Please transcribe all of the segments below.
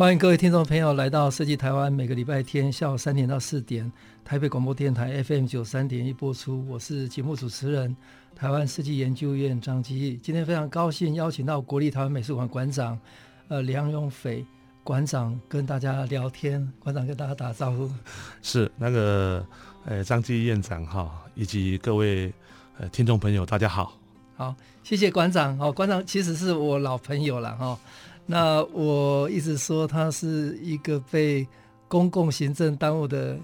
欢迎各位听众朋友来到设计台湾，每个礼拜天下午三点到四点，台北广播电台 FM 九三点一播出。我是节目主持人，台湾设计研究院张基义。今天非常高兴邀请到国立台湾美术馆馆长，呃，梁永斐馆长跟大家聊天。馆长跟大家打招呼。是那个，呃，张基义院长哈，以及各位呃听众朋友，大家好。好，谢谢馆长。哦，馆长其实是我老朋友了哈。哦那我一直说他是一个被公共行政耽误的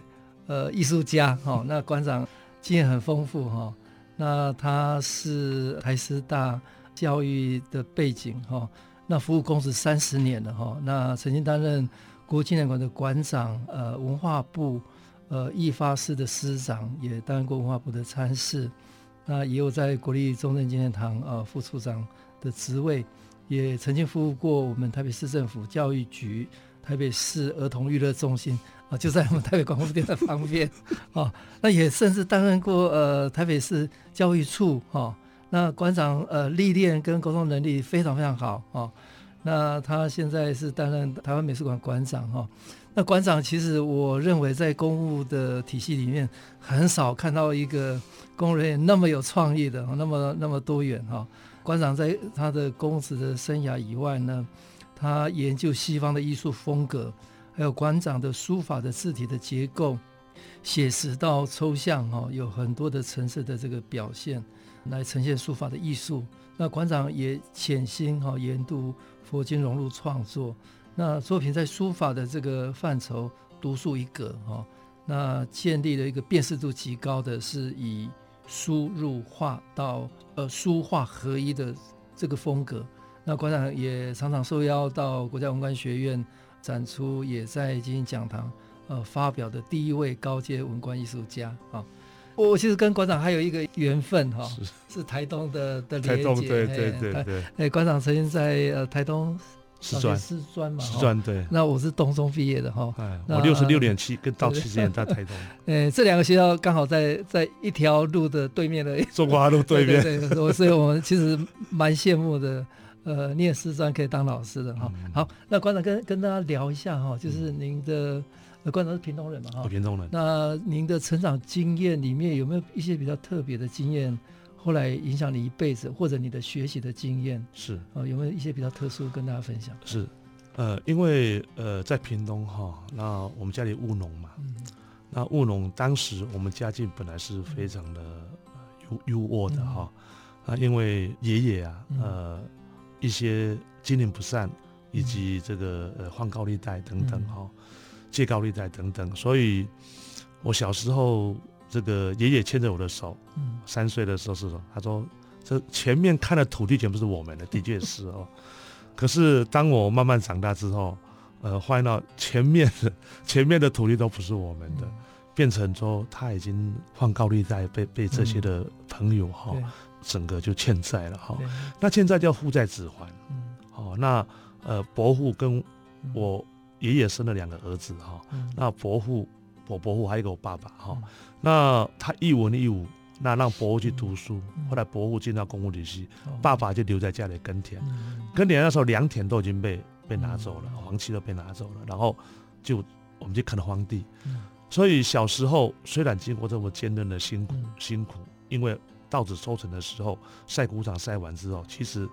呃艺术家哈。那馆长经验很丰富哈。那他是台师大教育的背景哈。那服务公司三十年了哈。那曾经担任国父纪念馆的馆长，呃，文化部呃艺发司的司长，也担任过文化部的参事。那也有在国立中正纪念堂呃副处长的职位。也曾经服务过我们台北市政府教育局、台北市儿童娱乐中心啊，就在我们台北广播电台旁边啊。那也甚至担任过呃台北市教育处哈。那馆长呃历练跟沟通能力非常非常好啊。那他现在是担任台湾美术馆馆长哈。那馆长其实我认为在公务的体系里面很少看到一个工人那么有创意的，那么那么多元哈。馆长在他的公职的生涯以外呢，他研究西方的艺术风格，还有馆长的书法的字体的结构，写实到抽象哈，有很多的层次的这个表现，来呈现书法的艺术。那馆长也潜心哈研读佛经融入创作，那作品在书法的这个范畴独树一格哈，那建立了一个辨识度极高的，是以。书入画到呃书画合一的这个风格，那馆长也常常受邀到国家文官学院展出，也在进行讲堂呃发表的第一位高阶文官艺术家啊。我其实跟馆长还有一个缘分哈，是台东的的连结，对对对对。哎，馆长曾经在呃台东。师专，师专嘛，师专对。那我是东中毕业的哈。哎，我六十六点七跟到七十年在台东。哎，这两个学校刚好在在一条路的对面的。中华路对面。对，对，所以我们其实蛮羡慕的。呃，念师专可以当老师的哈。好，那馆长跟跟大家聊一下哈，就是您的馆长是屏东人嘛哈。屏东人。那您的成长经验里面有没有一些比较特别的经验？后来影响你一辈子，或者你的学习的经验是。啊，有没有一些比较特殊跟大家分享？是，呃，因为呃，在屏东哈，那我们家里务农嘛，嗯、那务农当时我们家境本来是非常的优优渥的哈，啊、嗯、因为爷爷啊，呃，嗯、一些经营不善，以及这个呃换高利贷等等哈，嗯、借高利贷等等，所以我小时候。这个爷爷牵着我的手，嗯，三岁的时候是说，他说这前面看的土地全部是我们的，的确是哦。可是当我慢慢长大之后，呃，发现到前面的 前面的土地都不是我们的，变成说他已经放高利贷，被被这些的朋友哈，整个就欠债了哈。那欠债叫负债子还，哦，那呃伯父跟我爷爷生了两个儿子哈，那伯父。我伯父还有一个我爸爸哈，那他一文一武，那让伯父去读书，后来伯父进到公务体系，爸爸就留在家里耕田，耕田那时候良田都已经被被拿走了，黄旗都被拿走了，然后就我们就垦荒地，所以小时候虽然经过这么艰难的辛苦辛苦，因为稻子收成的时候晒谷场晒完之后，其实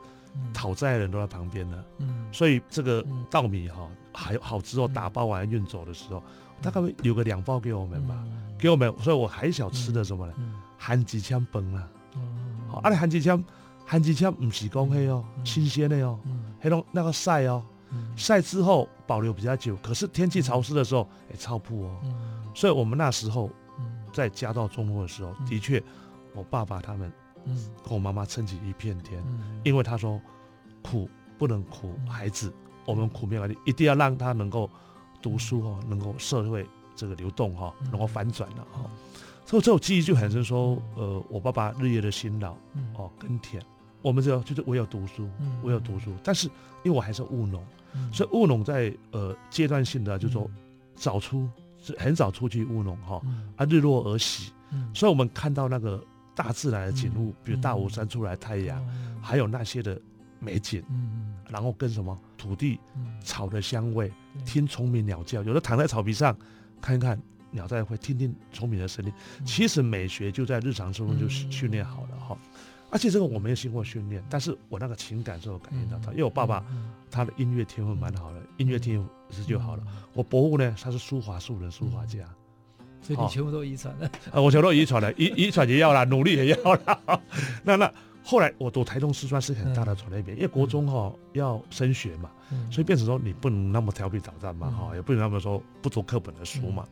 讨债的人都在旁边呢，所以这个稻米哈还好之后打包完运走的时候。大概会留个两包给我们吧，给我们，所以我还小吃的什么呢？番薯签饭啊，好，啊，番薯签，番薯签不是讲黑哦，新鲜的哦，黑龙那个晒哦，晒之后保留比较久，可是天气潮湿的时候也超铺哦，所以我们那时候在家道中落的时候，的确，我爸爸他们跟我妈妈撑起一片天，因为他说苦不能苦孩子，我们苦没关系，一定要让他能够读书哦，能够社会这个流动哈，能够反转了哈。所以这种记忆就很深，说呃，我爸爸日夜的辛劳哦，耕田，我们就就是我有读书，我有读书，但是因为我还是务农，所以务农在呃阶段性的就是说早出是很早出去务农哈，啊日落而息，所以我们看到那个大自然的景物，比如大武山出来太阳，还有那些的美景，嗯然后跟什么土地草的香味，听虫鸣鸟叫，有的躺在草皮上看一看。鸟在会听听虫鸣的声音，其实美学就在日常生活中就训练好了哈。而且这个我没有经过训练，但是我那个情感是我感应到他，因为我爸爸他的音乐天赋蛮好的，音乐天赋是就好了。我伯父呢，他是书法素人，书法家，所以你全部都遗传了。啊，我全部都遗传了，遗遗传也要啦，努力也要啦。那那后来我读台东师专是很大的转捩点，因为国中哈要升学嘛，所以变成说你不能那么调皮捣蛋嘛哈，也不能那么说不读课本的书嘛。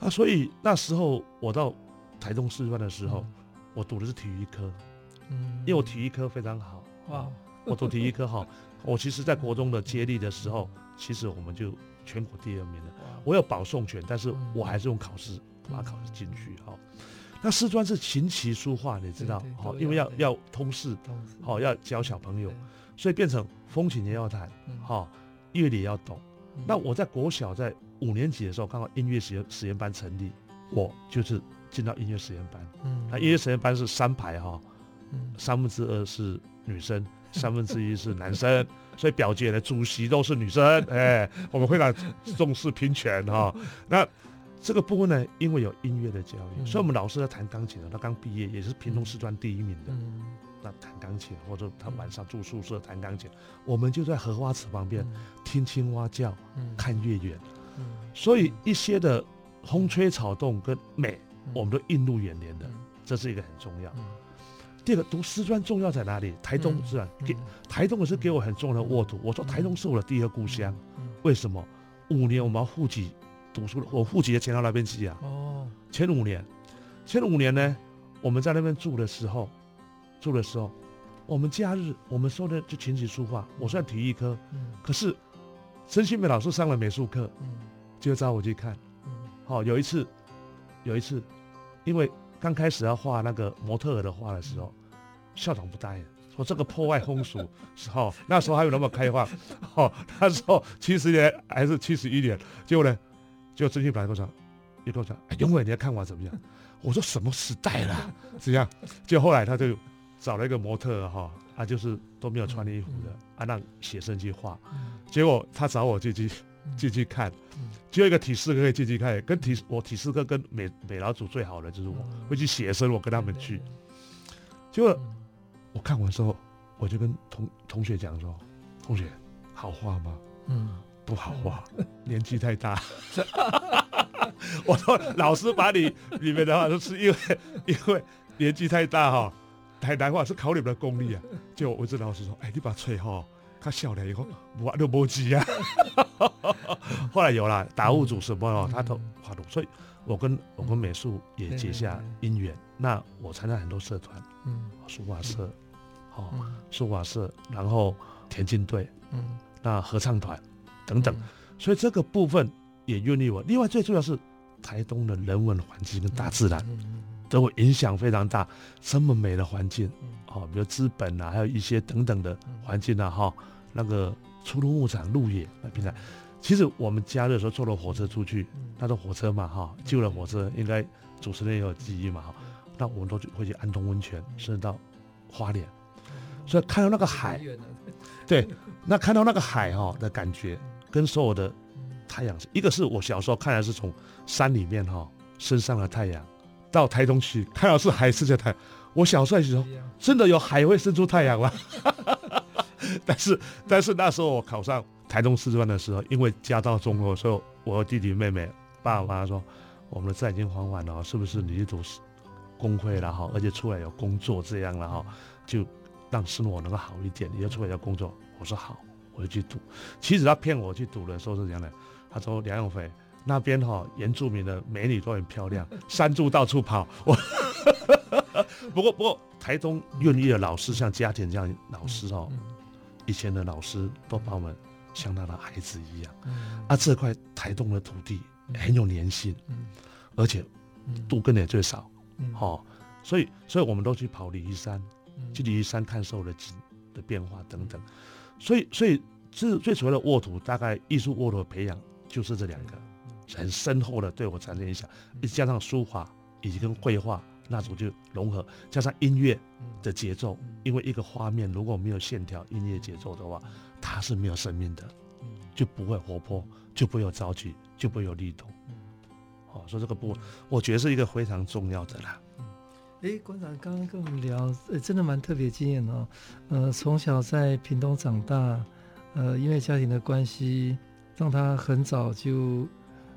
啊，所以那时候我到台东师专的时候，我读的是体育科，嗯，因为我体育科非常好，哇，我读体育科哈，我其实在国中的接力的时候，其实我们就全国第二名了，我有保送权，但是我还是用考试把它考试进去，哈。那师专是琴棋书画，你知道，好，因为要要通识，好，要教小朋友，所以变成风琴也要弹，好，乐理也要懂。那我在国小在。五年级的时候，刚好音乐实验实验班成立，我就是进到音乐实验班。嗯，那音乐实验班是三排哈，嗯，三分之二是女生，三分之一是男生，所以表姐的主席都是女生。哎，我们非常重视平权哈。那这个部分呢，因为有音乐的教育，所以我们老师在弹钢琴的，他刚毕业也是屏东师专第一名的。那弹钢琴，或者他晚上住宿舍弹钢琴，我们就在荷花池旁边听青蛙叫，看月圆。所以一些的风吹草动跟美，我们都映入眼帘的，这是一个很重要。第二个读师专重要在哪里？台东是吧？给台东也是给我很重要的沃土。我说台东是我的第二故乡，为什么？五年我们要户籍读书，我户籍也迁到那边去啊。哦，前五年，前五年呢，我们在那边住的时候，住的时候，我们假日我们说的就琴棋书画，我算体育科，嗯可是。曾新美老师上了美术课，嗯就找我去看。好，有一次，有一次，因为刚开始要画那个模特儿的画的时候，校长不答应，说这个破坏风俗。好，那时候还有那么开放。哦，那时候七十年还是七十一年，结果呢，就曾新美跟我讲，又跟我讲，永伟你要看我怎么样？我说什么时代了？这样，就后来他就找了一个模特儿哈。他就是都没有穿衣服的，啊，让写生去画，结果他找我进去进去看，只有一个体适课可以进去看，跟体我体适课跟美美老祖最好的就是我会去写生，我跟他们去，结果我看完之后，我就跟同同学讲说，同学好画吗？嗯，不好画，年纪太大。我说老师把你里面的话都是因为 因为年纪太大哈。太难画是考你们的功力啊！就我这老师说：“哎，你把吹哈，他笑了以后，我都没急啊。”后来有了达悟组什么哦，他都画图，所以我跟我跟美术也结下姻缘。那我参加很多社团，嗯，书画社，哦，书画社，然后田径队，嗯，那合唱团等等，所以这个部分也孕育我。另外最重要是台东的人文环境跟大自然。都会影响非常大，这么美的环境，哦，比如资本啊，还有一些等等的环境啊，哈，那个出入牧场、鹿野那平台，其实我们假日的时候坐了火车出去，那坐火车嘛，哈，旧的火车应该主持人也有记忆嘛，哈，那我们都会去安东温泉，甚至到花莲，所以看到那个海，对，那看到那个海哈的感觉，跟所有的太阳，一个是我小时候看来是从山里面哈升上了太阳。到台东去，看到是海，是在太阳。我小时候时候，真的有海会生出太阳吗？但是，但是那时候我考上台东师专的时候，因为家道中落，所以我和弟弟妹妹、爸爸妈妈说，我们的债已经还完了，是不是你去读公会了哈？而且出来有工作这样了哈，就让生活能够好一点。你就出来要工作，我说好，我就去赌。其实他骗我去赌的时候是这样的，他说梁永辉。那边哈，原住民的美女都很漂亮，山猪到处跑。我不过不过，台东愿意的老师像家庭这样老师哦，以前的老师都把我们像他的孩子一样。嗯啊，这块台东的土地很有粘性，嗯而且杜根也最少，嗯哦，所以所以我们都去跑梨山，嗯。去梨山看兽的景的变化等等。所以所以最最主要的沃土，大概艺术沃土的培养就是这两个，很深厚的对我产生影响，加上书法以及跟绘画那种就融合，加上音乐的节奏，因为一个画面如果没有线条、音乐节奏的话，它是没有生命的，就不会活泼，就不会有朝气，就不会有力度。哦，所以这个部分，我觉得是一个非常重要的啦。哎，馆长刚刚跟我们聊，呃，真的蛮特别经验哦。呃，从小在屏东长大，呃，因为家庭的关系，让他很早就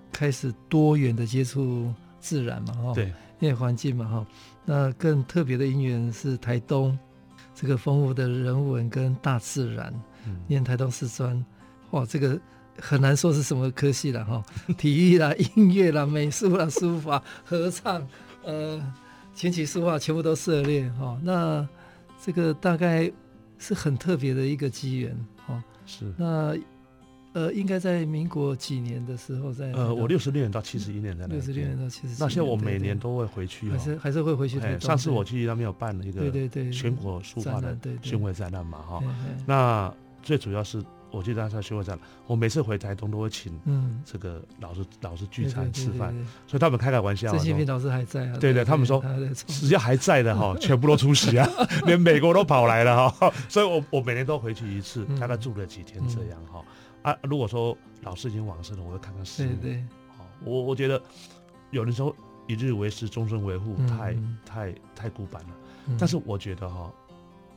开始多元的接触自然嘛，哈、哦。对。因为环境嘛，哈。那更特别的因缘是台东这个丰富的人文跟大自然。嗯。念台东师专，哇，这个。很难说是什么科系了哈，体育啦、音乐啦、美术啦、书法、合唱，呃，琴棋书画全部都涉猎哈。那这个大概是很特别的一个机缘哈。是。那呃，应该在民国几年的时候在？呃，我六十六年到七十一年在那。六十六年到七十。那现在我每年都会回去。还是还是会回去。上次我去那边有办了一个对对对全国书画的巡回展览嘛哈。那最主要是。我记得他在学会上，我每次回台东都会请这个老师、嗯、老师聚餐吃饭，所以他们开开玩笑。曾庆平老师还在啊？对对，他们说只要还在的哈，全部都出席啊，连美国都跑来了哈。所以我我每年都回去一次，大概住了几天这样哈。啊，如果说老师已经往生了，我会看看师母。对对，我我觉得有的时候一日为师，终身为父，太太太古板了。但是我觉得哈，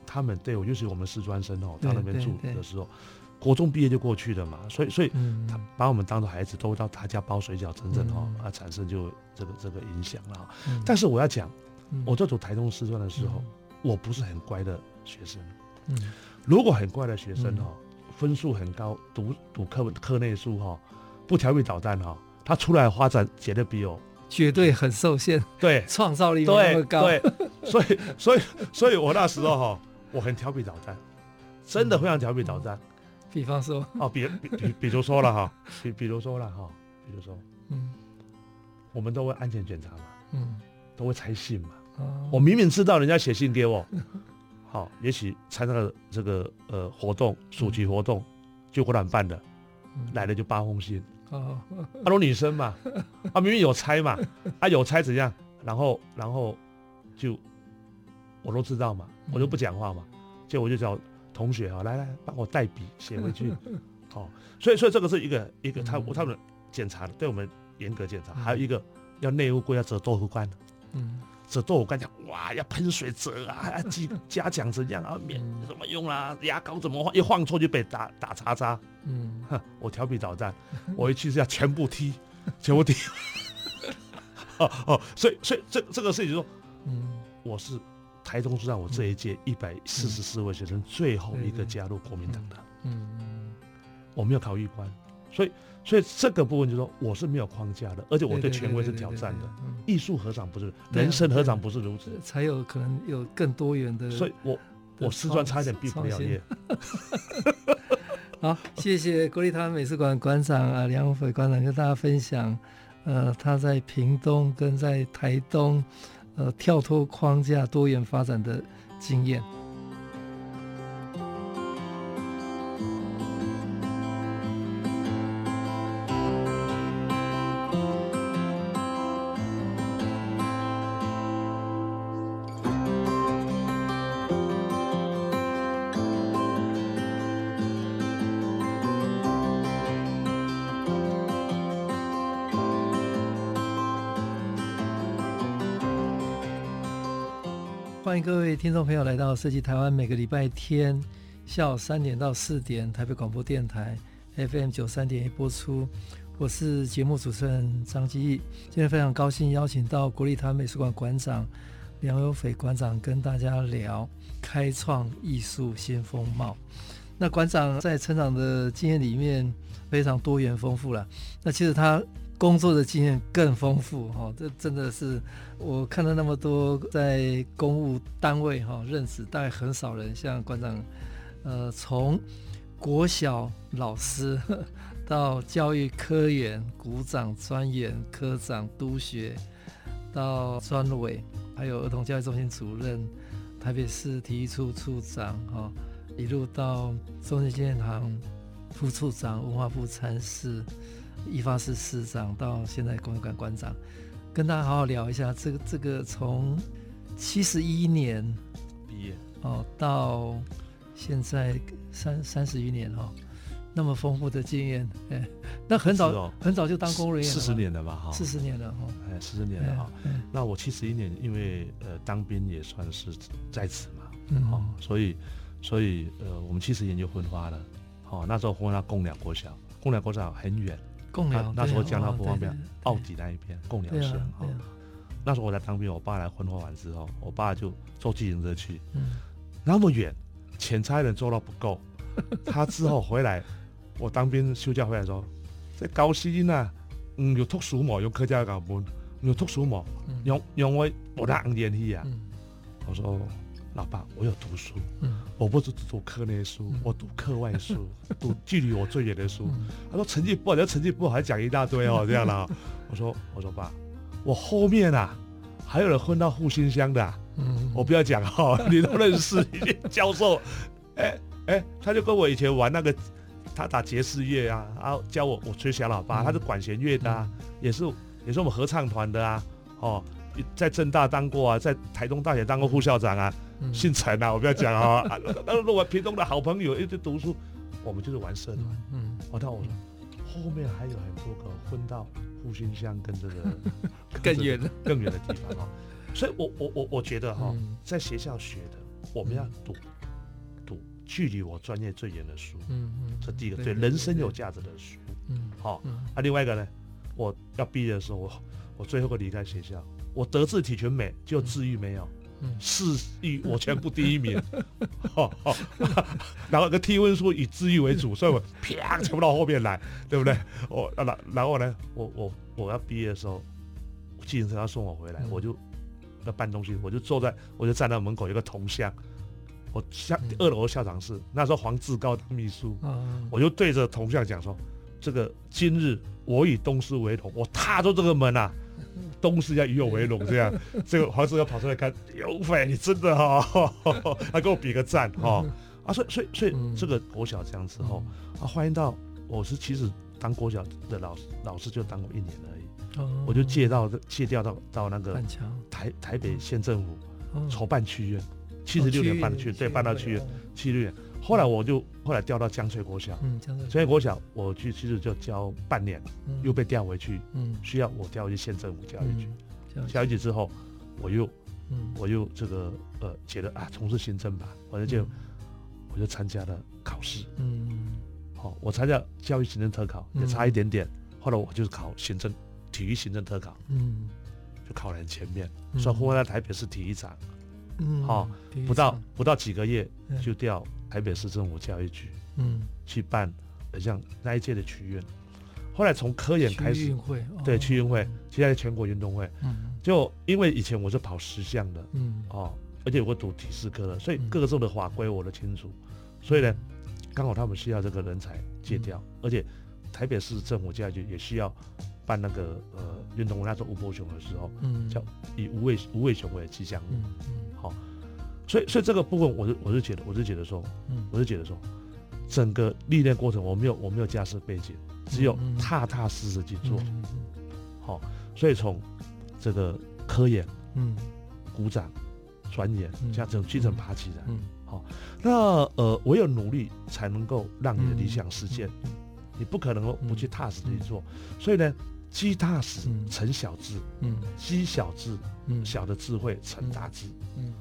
他们对我，尤其我们师专生哦，到那边住的时候。国中毕业就过去了嘛，所以所以他把我们当做孩子，都会到他家包水饺，真正哈啊产生就这个这个影响了。但是我要讲，我在读台中师专的时候，我不是很乖的学生。如果很乖的学生哈，分数很高，读读课课内书哈，不调皮捣蛋哈，他出来发展绝对比我绝对很受限。对，创造力没那么高。对，所以所以所以我那时候哈，我很调皮捣蛋，真的非常调皮捣蛋。比方说。哦，比比比，比如说了哈，比比如说了哈，比如说，嗯，我们都会安全检查嘛，嗯，都会拆信嘛，哦，我明明知道人家写信给我，好，也许参加了这个呃活动，暑期活动，就果然办的，来了就八封信，哦，啊，都女生嘛，啊，明明有拆嘛，啊，有拆怎样？然后然后就我都知道嘛，我就不讲话嘛，结果我就叫。同学啊，来来帮我代笔写回去，好，所以所以这个是一个一个他他们检查的，对我们严格检查，还有一个要内务柜要折豆腐干，嗯，折豆腐干讲哇要喷水折啊，要加加奖怎样啊，免怎么用啦，牙膏怎么换，一晃错就被打打叉叉，嗯，哼，我调皮捣蛋，我一去是要全部踢，全部踢，哦哦，所以所以这这个事情说，嗯，我是。台中是让我这一届一百四十四位学生最后一个加入国民党的，嗯嗯，我没有考预官，所以所以这个部分就是说我是没有框架的，而且我对权威是挑战的，艺术何尝不是，人生何尝不是如此，才有可能有更多元的，所以我我师专差一点毕不了业。好，谢谢国立台湾美术馆馆长啊梁文斐馆长跟大家分享，呃，他在屏东跟在台东。呃，跳脱框架、多元发展的经验。欢迎各位听众朋友来到设计台湾，每个礼拜天下午三点到四点，台北广播电台 FM 九三点一播出。我是节目主持人张基义，今天非常高兴邀请到国立台湾美术馆馆长梁有斐馆长跟大家聊开创艺术新风貌。那馆长在成长的经验里面非常多元丰富了。那其实他。工作的经验更丰富哈，这真的是我看到那么多在公务单位哈认识，大概很少人像馆长呃，从国小老师 到教育科员、股长、专员、科长、督学，到专委，还有儿童教育中心主任、台北市体育处处长，哈、一路到中正纪念堂副处长、文化部参事、义发是市长，到现在公园馆馆长，跟大家好好聊一下这个这个从七十一年毕业。哦到。现在三三十余年哈，那么丰富的经验，哎，那很早、哦、很早就当公务员，四十年了吧哈，四十年了哈，哎，四十年了哈。那我七十一年，因为呃当兵也算是在此嘛，嗯，好，所以所以呃我们七十年就分发了，好，那时候分发贡寮国小，贡寮国小很远，贡寮那时候江到不方便，澳底那一边贡寮县哈，那时候我在当兵，我爸来分发完之后，我爸就坐自行车去，嗯，那么远。钱差人做到不够，他之后回来，我当兵休假回来说，在高兴啊，嗯，有读书嘛，有客家讲本，有读书嘛，用用我我当联系啊，我说老爸，我有读书，嗯、我不是只读课内书，我读课外书，读距离我最远的书。嗯、他说成绩不好，这成绩不好还讲一大堆哦，这样了。我说我说爸，我后面啊还有人混到复兴乡的、啊。嗯，我不要讲哈，你都认识教授，哎哎，他就跟我以前玩那个，他打爵士乐啊，然后教我我吹小喇叭，他是管弦乐的啊，也是也是我们合唱团的啊，哦，在政大当过啊，在台东大学当过副校长啊，姓陈啊，我不要讲啊，那是我屏东的好朋友，一直读书，我们就是玩社团，嗯，我到我说后面还有很多个混到复兴乡跟这个 更远。的更远的地方啊。所以我，我我我我觉得哈，在学校学的，我们要读读距离我专业最远的书，嗯嗯，这第一个对人生有价值的书，嗯，好，啊，另外一个呢，我要毕业的时候，我我最后一个离开学校，我德智体全美，就智育没有，嗯，视育我全部第一名，然后个体温书以智育为主，所以我啪全部到后面来，对不对？我然然后呢，我我我要毕业的时候，计程车要送我回来，我就。要搬东西，我就坐在，我就站在门口，有个铜像，我校二楼校长室，那时候黄志高当秘书，我就对着铜像讲说：“这个今日我以东施为同，我踏出这个门啊，东施要与我为荣。”这样，这个黄志高跑出来看，有匪，你真的哈，他给我比个赞哈啊，所以所以所以这个国小这样之后啊，欢迎到我是其实当国小的老师，老师就当过一年而已。我就借到借调到到那个台台北县政府筹办区院，七十六年办的区，对，办到区院七十六年。后来我就后来调到江翠国小，嗯，江翠国小。我去其实就教半年，又被调回去，嗯，需要我调回去县政府教育局，教育局之后，我又，嗯。我又这个呃觉得啊从事行政吧，我就就我就参加了考试，嗯，好，我参加教育行政特考也差一点点，后来我就是考行政。体育行政特考，嗯，就考了很前面，所以后来在台北市体育场，嗯，好，不到不到几个月就调台北市政府教育局，嗯，去办像那一届的区院，后来从科研开始，对区运会，现在全国运动会，嗯，就因为以前我是跑十项的，嗯，哦，而且我读体适科的，所以各个州的法规我都清楚，所以呢，刚好他们需要这个人才借调，而且台北市政府教育局也需要。办那个呃运动会，那时候吴伯雄的时候，嗯，叫以吴伟吴伟雄为吉祥物，嗯嗯，好，所以所以这个部分，我是我是觉得，我是觉得说，嗯，我是觉得说，整个历练过程，我没有我没有家世背景，只有踏踏实实去做，嗯，好，所以从这个科研，嗯，股长，专研，这样从基层爬起来，嗯，好，那呃，唯有努力才能够让你的理想实现，你不可能不去踏实的去做，所以呢。积踏实成小智，嗯，积小智，嗯，小的智慧成大智，嗯，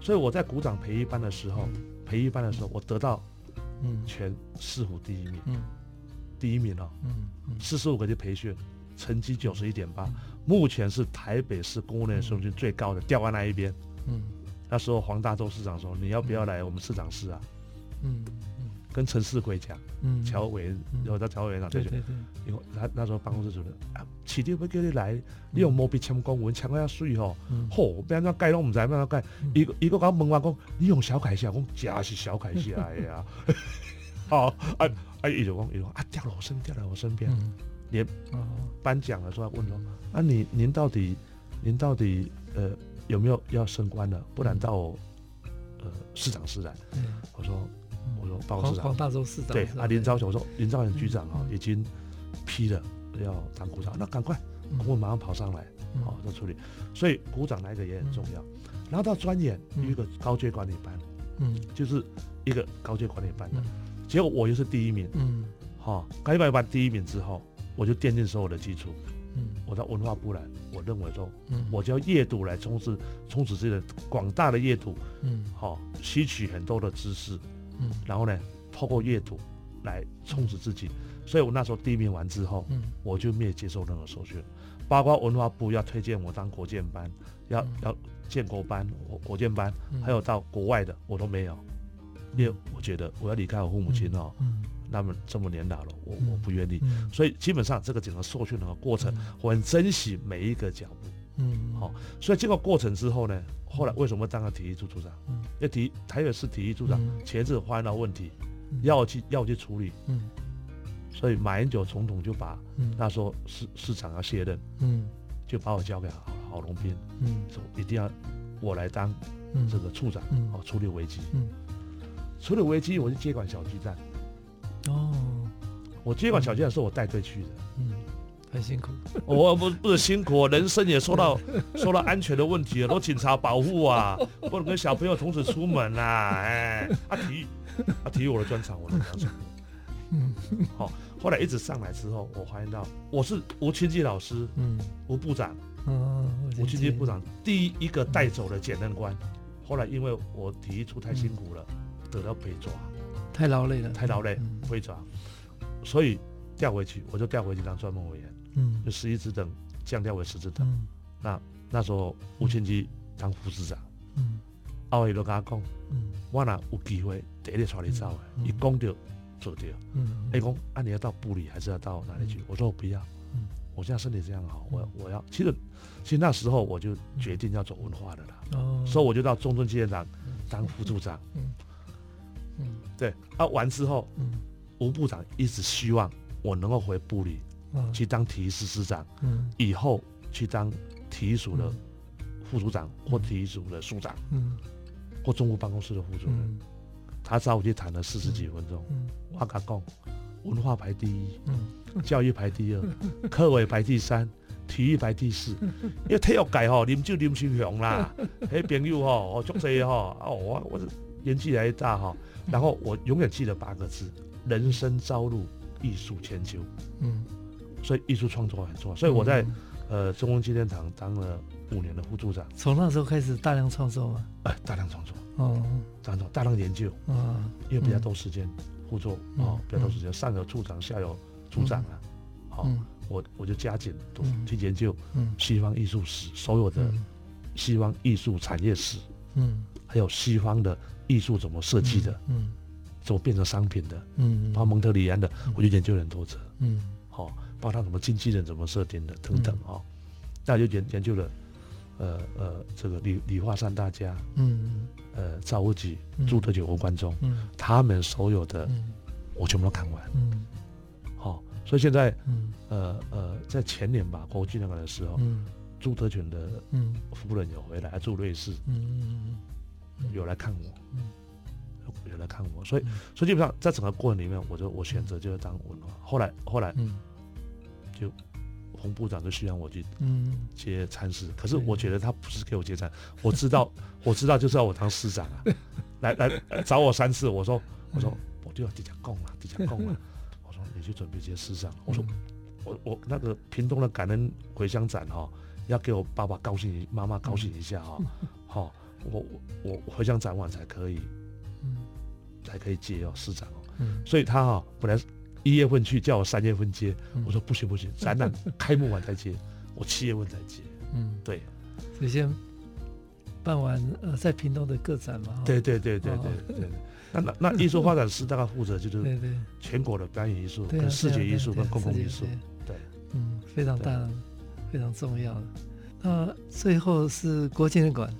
所以我在鼓掌培育班的时候，培育班的时候，我得到，嗯，全市府第一名，嗯，第一名哦，嗯，四十五个去培训，成绩九十一点八，目前是台北市公务员生均最高的，调完那一边，嗯，那时候黄大洲市长说，你要不要来我们市长室啊？嗯，跟陈世奎讲，嗯，乔委员，有到乔委员长对对对，因为他那时候办公室主任啊，市长要叫你来，你用毛笔签公文，签个遐水吼，吼，别安怎改拢唔知，别安怎改，伊伊个讲问我讲，你用小楷写，讲假是小楷写的呀，好，啊啊，伊就讲伊讲啊，掉了我身，掉了我身边，连颁奖的时候问说，啊，你您到底，您到底呃有没有要升官的？不然到呃市长室来，我说。我说报告市长，黄大州市长对啊，林昭贤，我说林昭雄局长啊，已经批了要当股长，那赶快，我马上跑上来，好做处理。所以股长来一个也很重要。然后到专研有一个高阶管理班，嗯，就是一个高阶管理班的，结果我又是第一名，嗯，好，高阶班第一名之后，我就奠定所有的基础，嗯，我到文化部来，我认为说，嗯，我就要夜读来充实充实这个广大的夜读，嗯，好，吸取很多的知识。嗯，然后呢，透过阅读来充实自己，所以我那时候第一名完之后，嗯，我就没有接受任何受训，包括文化部要推荐我当国建班，要要建国班、国国建班，还有到国外的我都没有，因为我觉得我要离开我父母亲哦，嗯，那么这么年老了，我我不愿意，所以基本上这个整个受训的过程，我很珍惜每一个脚步，嗯，好，所以经过过程之后呢。后来为什么当了体育处处长？嗯，因为体台北市体育处长前阵发现到问题，要去要去处理。嗯，所以马英九总统就把那时候市市长要卸任，嗯，就把我交给郝郝龙斌，嗯，说一定要我来当这个处长，哦，处理危机。嗯，处理危机我就接管小巨蛋。哦，我接管小巨蛋是我带队去的。嗯。很辛苦，我不不是辛苦，人生也受到 受到安全的问题，都警察保护啊，不能跟小朋友同时出门啊，哎，啊体育，啊体育我的专长，我的专长，嗯，好，后来一直上来之后，我发现到我是吴清基老师，嗯，吴部长，嗯，吴清基。部长第一一个带走的检任官，后来因为我体育处太辛苦了，得到被抓，太劳累了，太劳累，被抓，所以调回去，我就调回去当专门委员。嗯，就十一职等降调为十职等。嗯、那那时候吴清基当副市长。嗯，后来就跟他讲，嗯，我若有机会第一个带你走的，一讲就做掉。嗯，哎讲，啊你要到部里还是要到哪里去？嗯、我说我不要。嗯，我现在身体这样好，我我要。其实，其实那时候我就决定要走文化的了。哦。所以我就到中正纪念堂当副处长。嗯。嗯。对。啊，完之后，嗯，吴部长一直希望我能够回部里。去当体育司司长，嗯，以后去当体育署的副组长或体育署的署长，嗯，或中务办公室的副主任，他找我去谈了四十几分钟，我跟他讲，文化排第一，嗯，教育排第二，科委排第三，体育排第四，因为体育界吼，啉酒啉成熊啦，迄朋友吼，哦，足济吼，哦，我我年纪还大哈，然后我永远记得八个字：人生朝露，艺术千秋，嗯。所以艺术创作很重要，所以我在呃中央纪念堂当了五年的副处长。从那时候开始大量创作吗？哎，大量创作，哦，大量大量研究，啊，因为比较多时间辅助哦，比较多时间，上有处长，下有组长啊，好，我我就加紧去研究西方艺术史，所有的西方艺术产业史，嗯，还有西方的艺术怎么设计的，嗯，怎么变成商品的，嗯，包括蒙特里安的，我就研究很多次，嗯，好。包括他什么经纪人怎么设定的等等啊，那就研研究了，呃呃，这个理理化三大家，嗯。呃赵无极、朱德九、和关中，嗯，他们所有的，我全部都看完，嗯，好，所以现在，嗯。呃呃，在前年吧，国际那个的时候，嗯，朱德权的嗯。夫人有回来住瑞士，嗯嗯有来看我，嗯，有来看我，所以所以基本上在整个过程里面，我就我选择就是当文化，后来后来，嗯。就洪部长就希望我去接参事，可是我觉得他不是给我接参，我知道 我知道就是要我当司长啊，来来找我三次，我说我说我就要底下供了，底下供了，我说你去准备接司长，我说我我那个屏东的感恩回乡展哈，要给我爸爸高兴，妈妈高兴一下哈，好，我我我回乡展完才可以，才可以接哦司长哦，所以他哈本来。一月份去叫我三月份接，我说不行不行，展览开幕完再接，我七月份再接。嗯，对，所以先办完呃在屏东的个展嘛。对对对对对对，那那那艺术发展司大概负责就是 全国的表演艺术、跟视觉艺术、跟公共艺术。对，嗯，非常大，非常重要的。那最后是国纪念馆，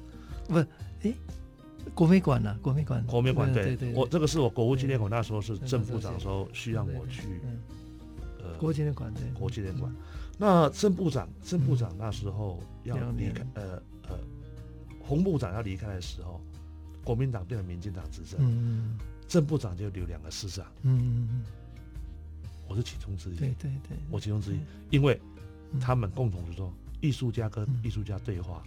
不是？哎，国美馆呐，国美馆。国美馆对对，我这个是我国务纪念馆那时候是郑部长时候需要我去。呃，国纪念馆对。国纪念馆。那郑部长，郑部长那时候要离开，呃呃，洪部长要离开的时候。国民党变成民进党执政，嗯，郑部长就留两个市长，嗯嗯嗯，我是其中之一，对对对，我其中之一，因为他们共同就说，艺术家跟艺术家对话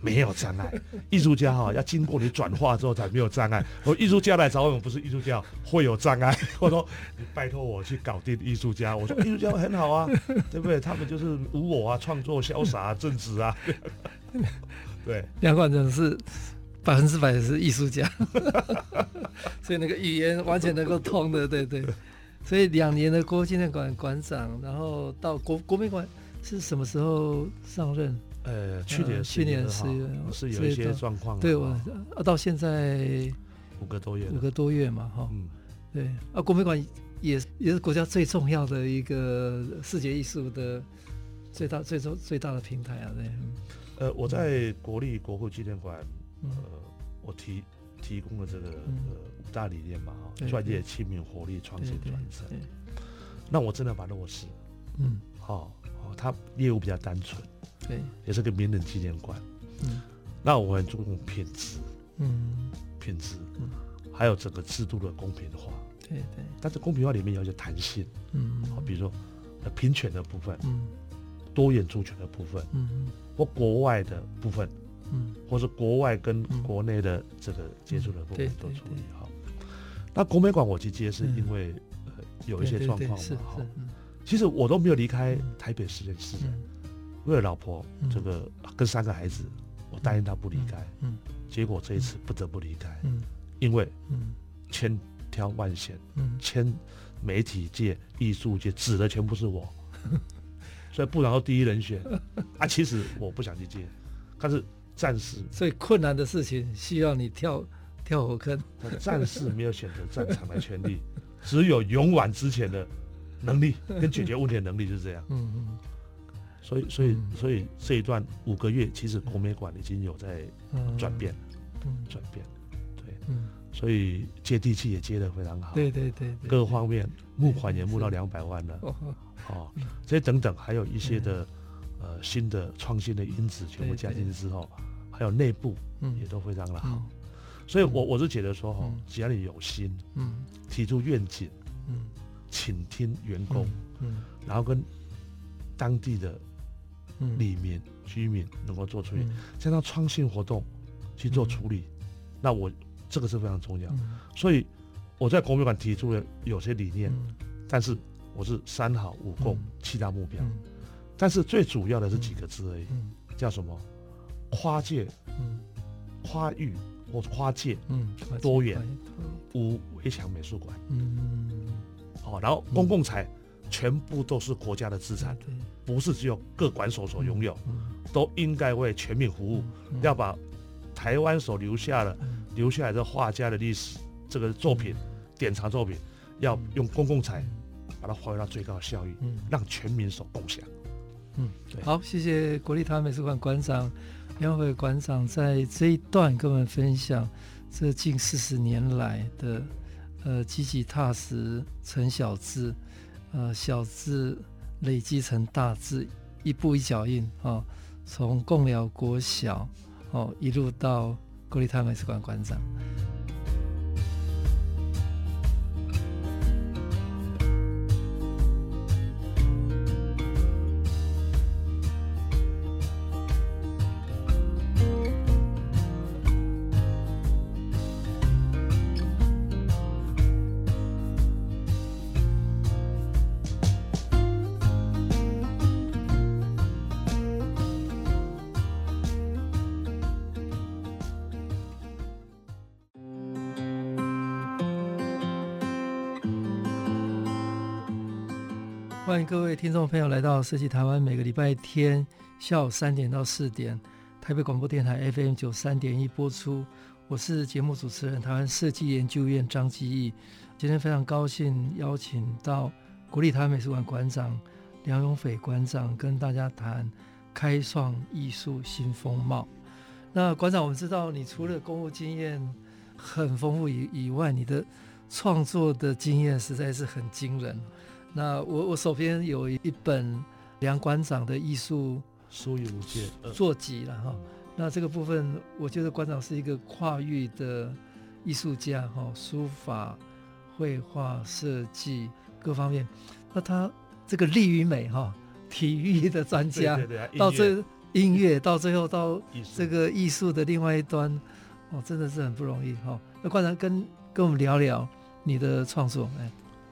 没有障碍，艺术家哈 要经过你转化之后才没有障碍，我艺术家来找我们不是艺术家会有障碍，我说你拜托我去搞定艺术家，我说艺术家很好啊，对不对？他们就是无我啊，创作潇洒啊，正直啊，对，两个人是。百分之百是艺术家，所以那个语言完全能够通的，对对。所以两年的国纪念馆馆长，然后到国国美馆是什么时候上任？呃，去年去年是是有一些状况。对，我到现在五个多月，五个多月嘛，哈。嗯，对。啊，国美馆也也是国家最重要的一个视觉艺术的最大、最重、最大的平台啊，对。呃，我在国立国父纪念馆。呃，我提提供了这个呃五大理念嘛，哈，专业、亲民、活力、创新、传承。那我真的把落实，嗯，好，哦，他业务比较单纯，对，也是个名人纪念馆，嗯，那我很注重品质，嗯，品质，嗯，还有整个制度的公平化，对对，但是公平化里面有一些弹性，嗯，好，比如说呃平权的部分，嗯，多元族群的部分，嗯，或国外的部分。嗯，或是国外跟国内的这个接触的部分都处理好。那国美馆我去接是因为呃有一些状况嘛哈。其实我都没有离开台北市的市的，为了老婆这个跟三个孩子，我答应他不离开。嗯，结果这一次不得不离开。嗯，因为嗯千挑万选，嗯，千媒体界、艺术界指的全部是我，所以不然后第一人选啊。其实我不想去接，但是。暂时 最困难的事情需要你跳跳火坑，暂时没有选择战场的权利，只有勇往直前的能力跟解决问题的能力，就是这样。嗯嗯。所以所以所以这一段五个月，其实国美馆已经有在转变，嗯，转变，对，嗯，所以接地气也接得非常好，对对对，各方面募款也募到两百万了，哦，这些等等，还有一些的呃新的创新的因子全部加进去之后。还有内部，嗯，也都非常的好，嗯、所以我我是觉得说哈，嗯、只要你有心，嗯，提出愿景，嗯，倾听员工，嗯，嗯。然后跟当地的里面居民能够做出这样创新活动去做处理，嗯、那我这个是非常重要，嗯、所以我在国美馆提出了有些理念，嗯、但是我是三好五共七大目标，嗯、但是最主要的是几个字而已，嗯、叫什么？跨界，嗯，跨域或跨界，嗯，多元，无围墙美术馆，嗯，好，然后公共财全部都是国家的资产，不是只有各管所所拥有，都应该为全民服务，要把台湾所留下的留下来的画家的历史这个作品典藏作品，要用公共财把它发挥到最高的效益，让全民所共享。嗯，对，好，谢谢国立台湾美术馆馆长。杨伟馆长在这一段跟我们分享，这近四十年来的，呃，积极踏实成小志，呃，小志累积成大志，一步一脚印啊，从共寮国小哦，一路到国立台湾美术馆馆长。听众朋友来到设计台湾，每个礼拜天下午三点到四点台北广播电台 FM 九三点一播出。我是节目主持人，台湾设计研究院张基义。今天非常高兴邀请到国立台湾美术馆馆长梁永斐馆长跟大家谈开创艺术新风貌。那馆长，我们知道你除了公务经验很丰富以以外，你的创作的经验实在是很惊人。那我我手边有一本梁馆长的艺术书艺无界作集了哈。那这个部分，我觉得馆长是一个跨域的艺术家哈，书法、绘画、设计各方面。那他这个力与美哈，体育的专家，对对对，到最音乐，到最后到这个艺术的另外一端，哦，真的是很不容易哈。那馆长跟跟我们聊聊你的创作，哎。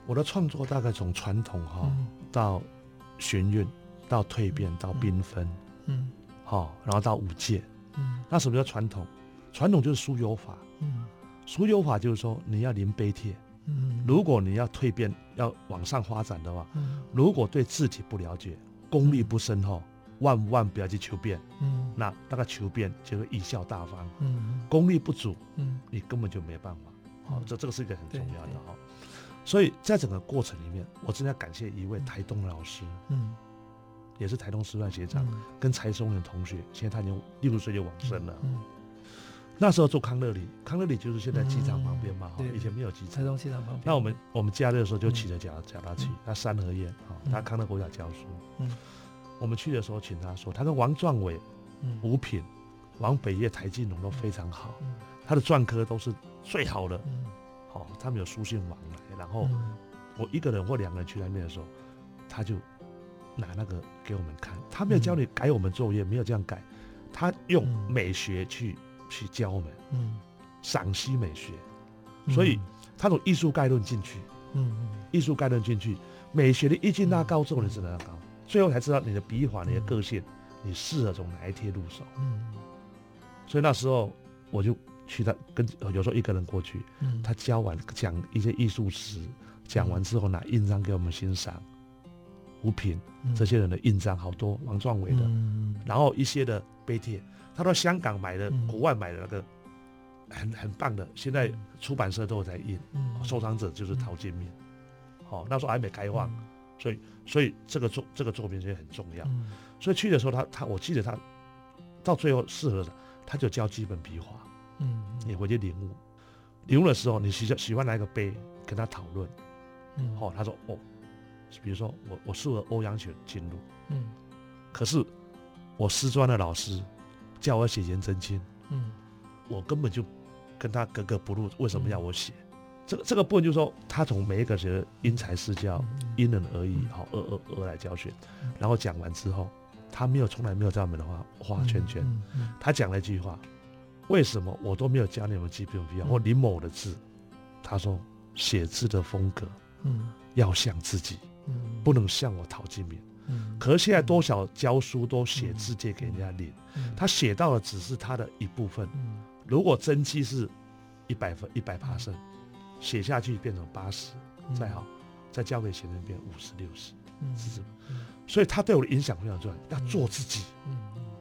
我的创作大概从传统哈到弦韵，到蜕变，到缤纷，嗯，好，然后到五界，嗯，那什么叫传统？传统就是书有法，嗯，书有法就是说你要临碑帖，嗯，如果你要蜕变，要往上发展的话，嗯，如果对字体不了解，功力不深厚，万万不要去求变，嗯，那那个求变就会贻笑大方，嗯，功力不足，嗯，你根本就没办法，好，这这个是一个很重要的哈。所以在整个过程里面，我真的要感谢一位台东的老师，嗯，也是台东师范学长，嗯、跟柴松元同学，现在他已经六十岁就往生了。那时候做康乐里，康乐里就是现在机场旁边嘛，哈、嗯，以前没有机场。台东机场旁边。那我们我们假日的时候就骑着脚脚踏车，那三合院，哈，他康乐国小教书。嗯，我们去的时候请他说，他跟王壮伟、吴品、王北岳、台静农都非常好，他的篆刻都是最好的。嗯。好，他们有书信往来，然后我一个人或两个人去那边的时候，他就拿那个给我们看。他没有教你改我们作业，没有这样改，他用美学去去教我们，嗯，赏析美学，所以他从艺术概论进去，嗯，艺术概论进去，美学的一进大高之后，你只能要高，最后才知道你的笔法、你的个性，你适合从哪一贴入手，嗯，所以那时候我就。去他跟有时候一个人过去，嗯、他教完讲一些艺术史，讲完之后拿印章给我们欣赏，吴品、嗯、这些人的印章好多，王壮伟的，嗯、然后一些的碑帖，他到香港买的，嗯、国外买的那个很很棒的，现在出版社都有在印，嗯、收藏者就是陶金明，好、那时候还没开放，嗯、所以所以这个作这个作品就很重要，嗯、所以去的时候他他我记得他到最后适合的，他就教基本笔画。嗯，你回去领悟，领悟的时候，你喜喜欢哪一个碑，跟他讨论。嗯，哦，他说哦，比如说我我适合欧阳雪进入。嗯，可是我师专的老师叫我写颜真卿。嗯，我根本就跟他格格不入，为什么要我写？嗯、这个这个部分就是说，他从每一个学因材施教，嗯、因人而异，好而而而来教学。然后讲完之后，他没有从来没有在我们的话画圈圈，他讲了一句话。为什么我都没有教你们基本笔画或林某的字？他说写字的风格，嗯，要像自己，嗯，不能像我陶金明，嗯。可是现在多少教书都写字借给人家领，他写到的只是他的一部分。如果真迹是一百分一百趴胜，写下去变成八十，再好再交给学生变五十六十，是什么？所以他对我的影响非常重要，要做自己，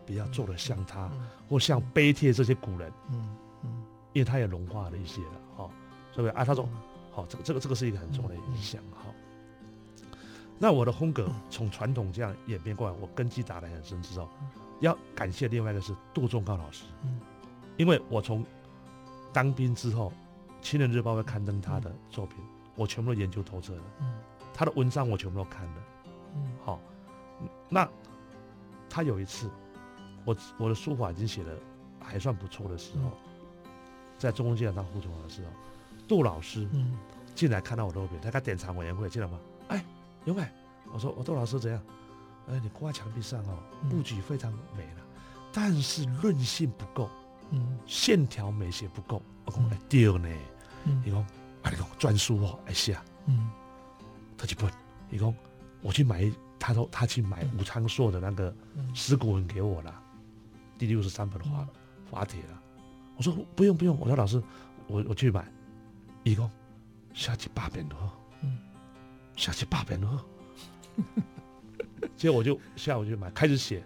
不要做的像他。或像碑帖这些古人，嗯嗯，因为他也融化了一些了，哈，是不是啊？他说，好，这个这个这个是一个很重要的影响，哈。那我的风格从传统这样演变过来，我根基打得很深之后，要感谢另外一个是杜仲高老师，嗯，因为我从当兵之后，《青年日报》会刊登他的作品，我全部都研究透彻了，嗯，他的文章我全部都看了，嗯，好，那他有一次。我我的书法已经写的还算不错的时候，在中共机场当副总的时候，杜老师进来看到我的作品，他开典藏委员会进来吗？哎，永伟，我说我杜老师怎样？哎，你挂墙壁上哦，布局非常美了，但是韧性不够，嗯，线条美学不够。我讲哎丢呢，你讲啊你讲专书哦，哎是啊，嗯，他就不，你讲我去买，他说他去买武昌硕的那个石鼓文给我了。第六十三本的话发帖了，我说不用不用，我说老师，我我去买，一共下去八本多，嗯，下去八本多，结果我就下午就买，开始写，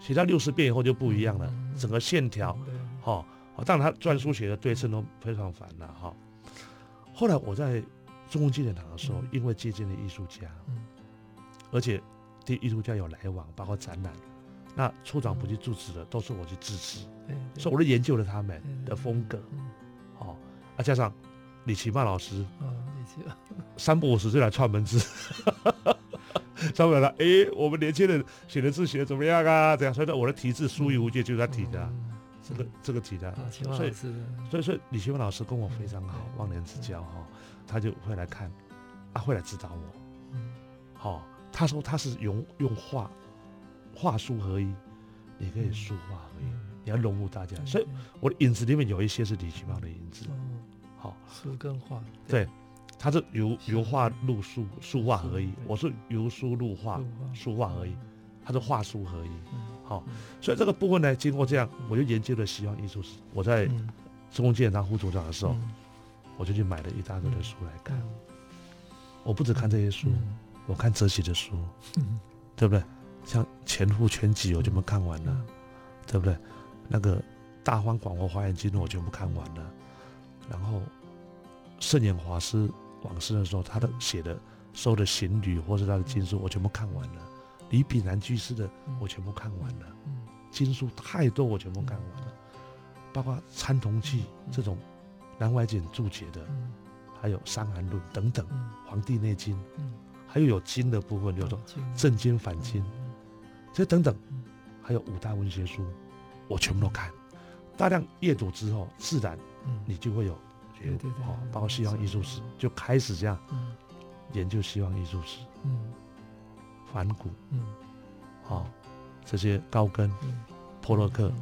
写到六十遍以后就不一样了，整个线条，哈，当然他篆书写的对称都非常烦了哈。后来我在中共纪念堂的时候，因为接近了艺术家，而且对艺术家有来往，包括展览，那处长不去主持的，都是我去支持，所以我都研究了他们的风格，哦，啊，加上李奇曼老师，三不五时就来串门子。上面来，哎，我们年轻人写的字写的怎么样啊？这样，所以说我的题字“书艺无界”就是他提的，啊，这个这个题的，所以所以说李奇曼老师跟我非常好，忘年之交哈，他就会来看，啊，会来指导我，好，他说他是用用画画书合一，你可以书画合一，你要融入大家，所以我的影子里面有一些是李奇峰的影子，好，书跟画，对。他是由由画入书，书画合一。我是由书入画，书画合一。他是画书合一。好，所以这个部分呢，经过这样，我就研究了西方艺术史。我在中共纪念堂副组长的时候，我就去买了一大堆的书来看。我不只看这些书，我看哲学的书，对不对？像《前夫全集》我全部看完了，对不对？那个《大方广佛华严经》我全部看完了，然后圣严法师。往事的时候，他的写的、收的行旅或是他的经书，我全部看完了。李炳南居士的，我全部看完了。经书太多，我全部看完了。包括《参同契》这种南怀瑾注解的，还有《伤寒论》等等，《黄帝内经》，还有有经的部分，叫做《正经反经》，这等等，还有五大文学书，我全部都看。大量阅读之后，自然你就会有。对对对，包括西方艺术史，就开始这样研究西方艺术史，嗯，梵谷，嗯，好，这些高更，波洛克，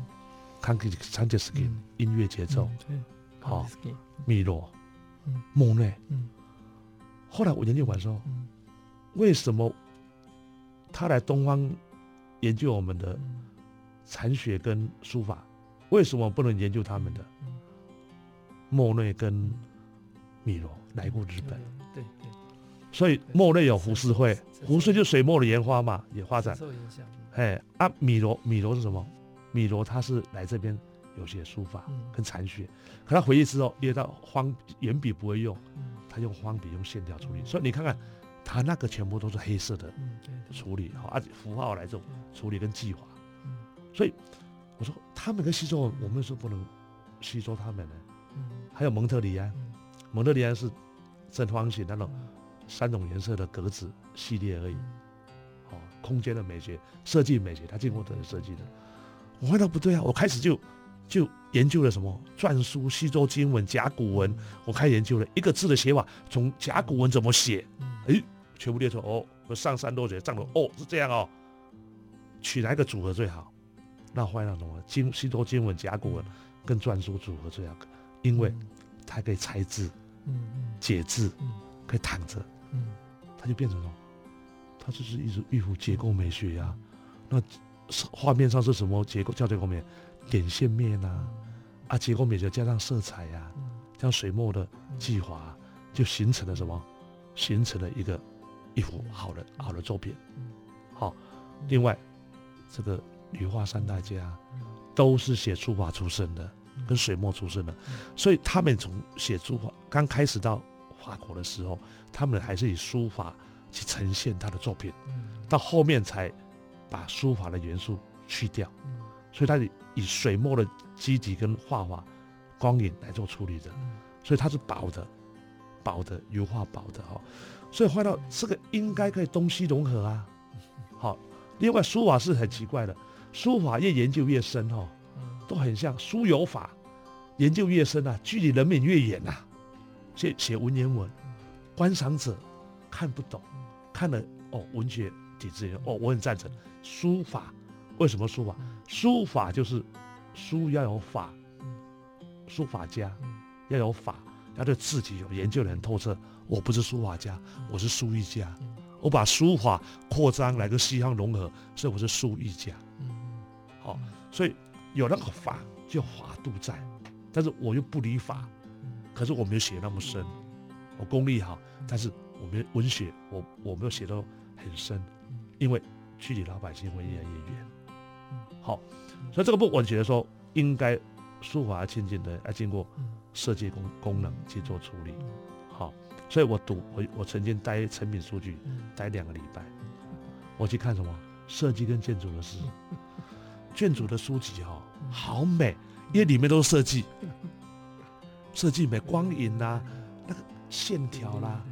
康吉康杰斯基音乐节奏，好，米罗，莫内，后来我研究完之后，为什么他来东方研究我们的禅学跟书法，为什么不能研究他们的？莫内跟米罗来过日本，对对，所以莫内有浮世绘，浮世就水墨的研花嘛，也发展。哎，啊，米罗米罗是什么？米罗他是来这边有些书法跟禅学，可他回去之后，因为他方圆笔不会用，他用方笔用线条处理，所以你看看他那个全部都是黑色的处理，好，而且符号来这种处理跟技法，所以我说他们跟吸收，我们是不能吸收他们的。还有蒙特里安，蒙特里安是正方形那种三种颜色的格子系列而已。哦，空间的美学、设计美学，他经过这个设计的。我看到不对啊，我开始就就研究了什么？篆书、西周经文、甲骨文，我开始研究了一个字的写法，从甲骨文怎么写，哎，全部列出哦，我上山多写，上头哦是这样哦，取哪个组合最好？那换那种经西周经文、甲骨文跟篆书组合最好。因为它可以拆字，嗯嗯，解字，嗯，可以躺着，嗯，它就变成了，它就是一种一幅结构美学呀。那画面上是什么结构？叫结构面，点线面啊，啊，结构美学加上色彩呀，加上水墨的技法，就形成了什么？形成了一个一幅好的好的作品。好，另外这个女画三大家都是写书法出身的。跟水墨出身的，所以他们从写书法刚开始到法国的时候，他们还是以书法去呈现他的作品，到后面才把书法的元素去掉，所以他以水墨的基底跟画法、光影来做处理的，所以它是薄的，薄的油画薄的哈，所以画到这个应该可以东西融合啊。好，另外书法是很奇怪的，书法越研究越深哈。都很像书有法，研究越深啊，距离人民越远呐、啊。写写文言文，观赏者看不懂，看了哦，文学体制哦，我很赞成。书法为什么书法？书法就是书要有法，书法家要有法，要对自己有研究的很透彻。我不是书法家，我是书艺家，我把书法扩张来跟西方融合，所以我是书艺家。好，所以。有那个法，就法度在，但是我又不离法，可是我没有写那么深，我功力好，但是我没有文学，我我没有写到很深，因为距离老百姓会越来越远，好，所以这个部分我觉得说应该书法亲近的要经过设计功功能去做处理。好，所以我读我我曾经待成品数据待两个礼拜，我去看什么？设计跟建筑的事，建筑的书籍哈好美，因为里面都是设计，设计美光影呐、啊，那个线条啦、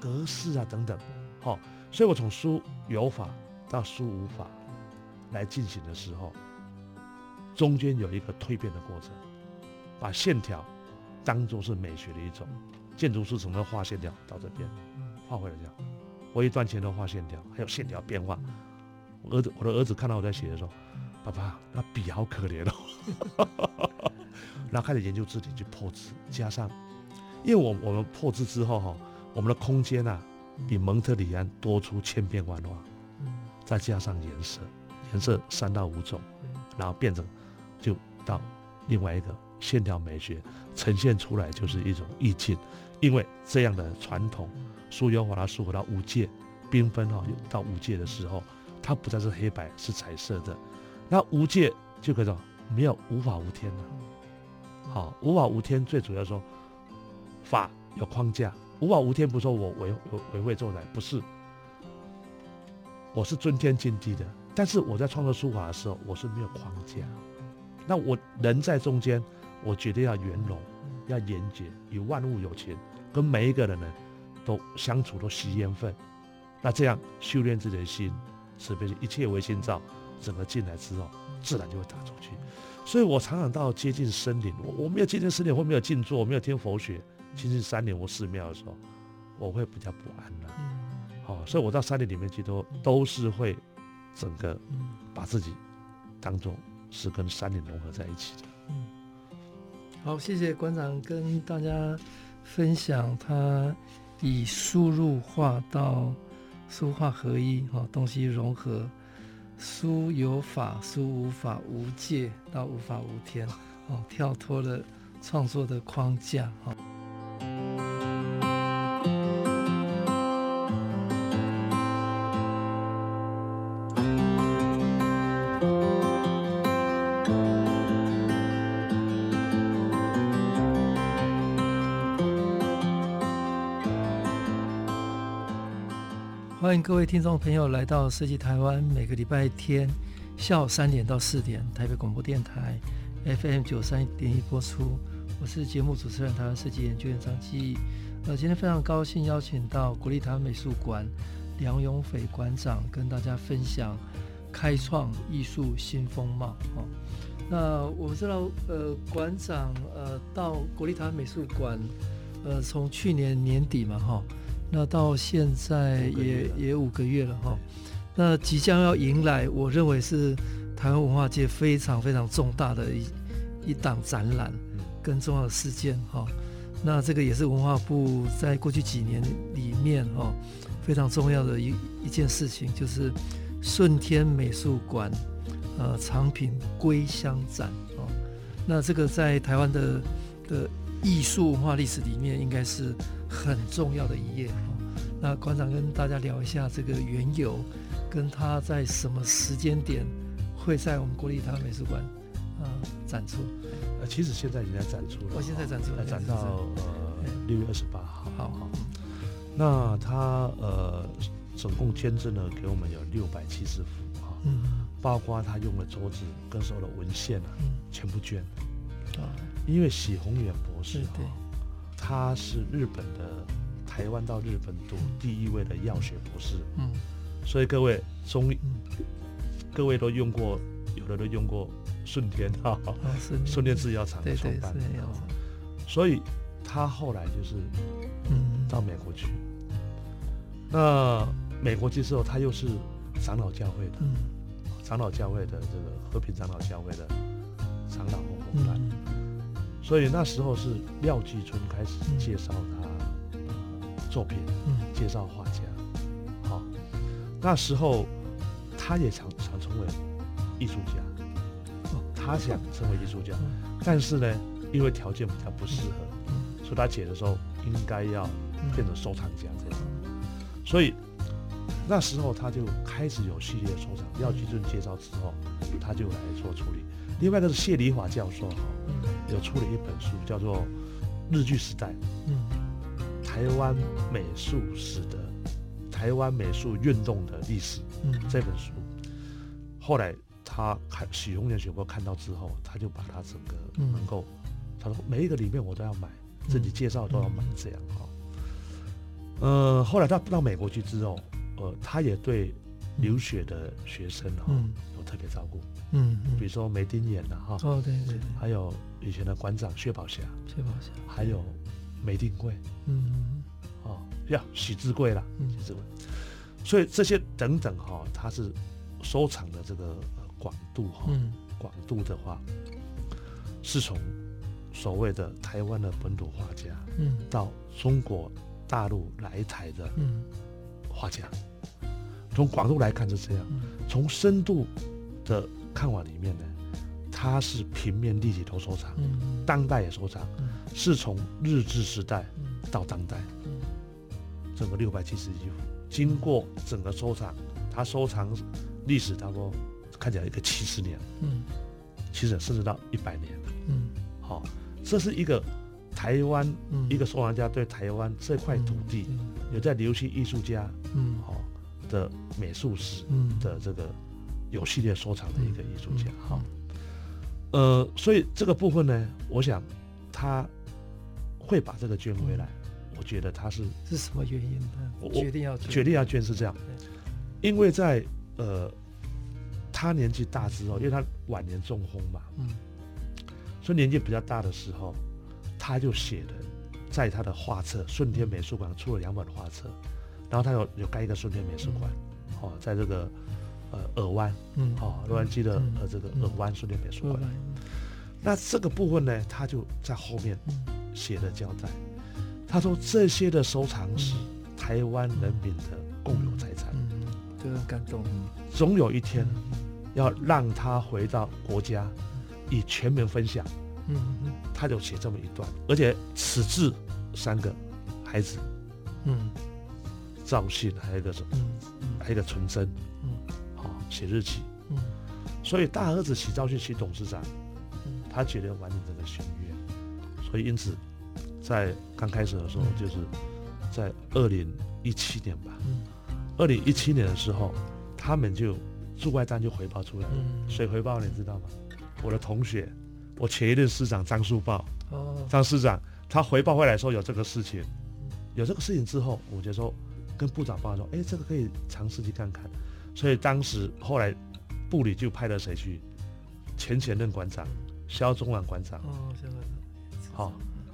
格式啊等等，好，所以我从书有法到书无法来进行的时候，中间有一个蜕变的过程，把线条当做是美学的一种。建筑师从那画线条到这边，画回来这样，我一段前都画线条，还有线条变化。我儿子，我的儿子看到我在写的时候，爸爸，那笔好可怜哦。然后开始研究字体去破字，加上，因为我我们破字之后哈，我们的空间啊比蒙特里安多出千变万化，再加上颜色，颜色三到五种，然后变成就到另外一个线条美学呈现出来就是一种意境。因为这样的传统，书有法它书法到无界，缤纷哈，到无界的时候，它不再是黑白，是彩色的。那无界就可以说没有无法无天了。好，无法无天最主要说法有框架，无法无天不说我为为为作歹，不是，我是尊天敬地的。但是我在创作书法的时候，我是没有框架。那我人在中间，我绝对要圆融。要严谨，与万物有情，跟每一个人呢，都相处都惜缘分。那这样修炼自己的心，慈悲心，一切唯心造，整个进来之后，自然就会打出去。所以我常常到接近森林，我我没有接近森林，或没有静坐，我没有听佛学，亲近山林或寺庙的时候，我会比较不安了。好、哦，所以我到山林里面去都都是会整个把自己当做是跟山林融合在一起的。好，谢谢馆长跟大家分享他以书入画到书画合一，哈，东西融合，书有法，书无法，无界到无法无天，哦，跳脱了创作的框架，哈。各位听众朋友来到设计台湾，每个礼拜天下午三点到四点，台北广播电台 FM 九三点一播出。我是节目主持人，台湾设计研究院张基。呃，今天非常高兴邀请到国立台湾美术馆梁永斐馆长跟大家分享开创艺术新风貌。哦，那我们知道，呃，馆长呃到国立台湾美术馆，呃，从去年年底嘛，哈。那到现在也也五个月了哈，那即将要迎来，我认为是台湾文化界非常非常重大的一一档展览跟重要的事件哈。那这个也是文化部在过去几年里面哈非常重要的一一件事情，就是顺天美术馆呃藏品归乡展啊。那这个在台湾的的艺术文化历史里面应该是。很重要的一页啊！那馆长跟大家聊一下这个缘由，跟他在什么时间点会在我们国立台湾美术馆啊展出？呃，其实现在已经在展出了，我现在展出了，展到呃六月二十八号。好好。那他呃总共捐赠了给我们有六百七十幅啊，嗯，包括他用的桌子跟所有的文献啊，嗯，全部捐。啊，因为许宏远博士哈。他是日本的，台湾到日本读第一位的药学博士。嗯，所以各位中，各位都用过，有的都用过顺天哈，顺天制药厂的创办。所以他后来就是，嗯，到美国去。那美国去之后，他又是长老教会的，长老教会的这个和平长老教会的长老和伙伴。所以那时候是廖继春开始介绍他作品，介绍画家。好，那时候他也想想成为艺术家，他想成为艺术家，但是呢，因为条件比较不适合，所以他写的时候应该要变成收藏家这样。所以那时候他就开始有系列收藏，廖继春介绍之后，他就来做处理。另外一个是谢礼华教授哈，有出了一本书，叫做《日剧时代》，嗯台湾美术史的台湾美术运动的历史，嗯。这本书，后来他看许宏年学哥看到之后，他就把它整个能够，他说每一个里面我都要买，自己介绍都要买这样哈。呃，后来他到美国去之后，呃，他也对留学的学生哈有特别照顾。嗯，比如说梅丁眼呐，哈，哦，对对对，还有以前的馆长薛宝霞，薛宝霞，还有梅定贵，嗯，哦，呀，许志贵啦，许志贵，所以这些等等哈，他是收藏的这个广度哈，广度的话，是从所谓的台湾的本土画家，嗯，到中国大陆来台的画家，从广度来看是这样，从深度的。看法里面呢，它是平面立体都收藏，嗯、当代也收藏，嗯、是从日治时代到当代，嗯、整个六百七十一幅，经过整个收藏，它收藏历史差不多看起来一个七十年，嗯，其实甚至到一百年，嗯，好，这是一个台湾、嗯、一个收藏家对台湾这块土地，嗯、有在留心艺术家，嗯，好的美术史的这个。有系列收藏的一个艺术家，哈、嗯，呃，所以这个部分呢，我想他会把这个捐回来，嗯、我觉得他是是什么原因呢？我决定要决定要捐是这样，因为在呃他年纪大之后，因为他晚年中风嘛，嗯，所以年纪比较大的时候，他就写的在他的画册顺天美术馆出了两本画册，然后他有有盖一个顺天美术馆，嗯、哦，在这个。呃，尔湾，嗯，好，洛杉矶的呃这个尔湾顺天美术馆，那这个部分呢，他就在后面写了交代，他说这些的收藏是台湾人民的共有财产，嗯，这个很感动，总有一天要让他回到国家，以全民分享，嗯，他就写这么一段，而且此字三个孩子，嗯，赵信还有一个什么，还有一个纯真，嗯。写日记，嗯，所以大儿子许昭训许董事长，嗯，他决定完成这个心愿，所以因此，在刚开始的时候，就是在二零一七年吧，嗯，二零一七年的时候，他们就驻外单就回报出来了，谁回报你知道吗？我的同学，我前一任市长张树豹，哦，张市长他回报回来说有这个事情，有这个事情之后，我就说跟部长报告说，哎，这个可以尝试去看看。所以当时后来部里就派了谁去？前前任馆长萧宗婉馆长哦，肖馆长，好，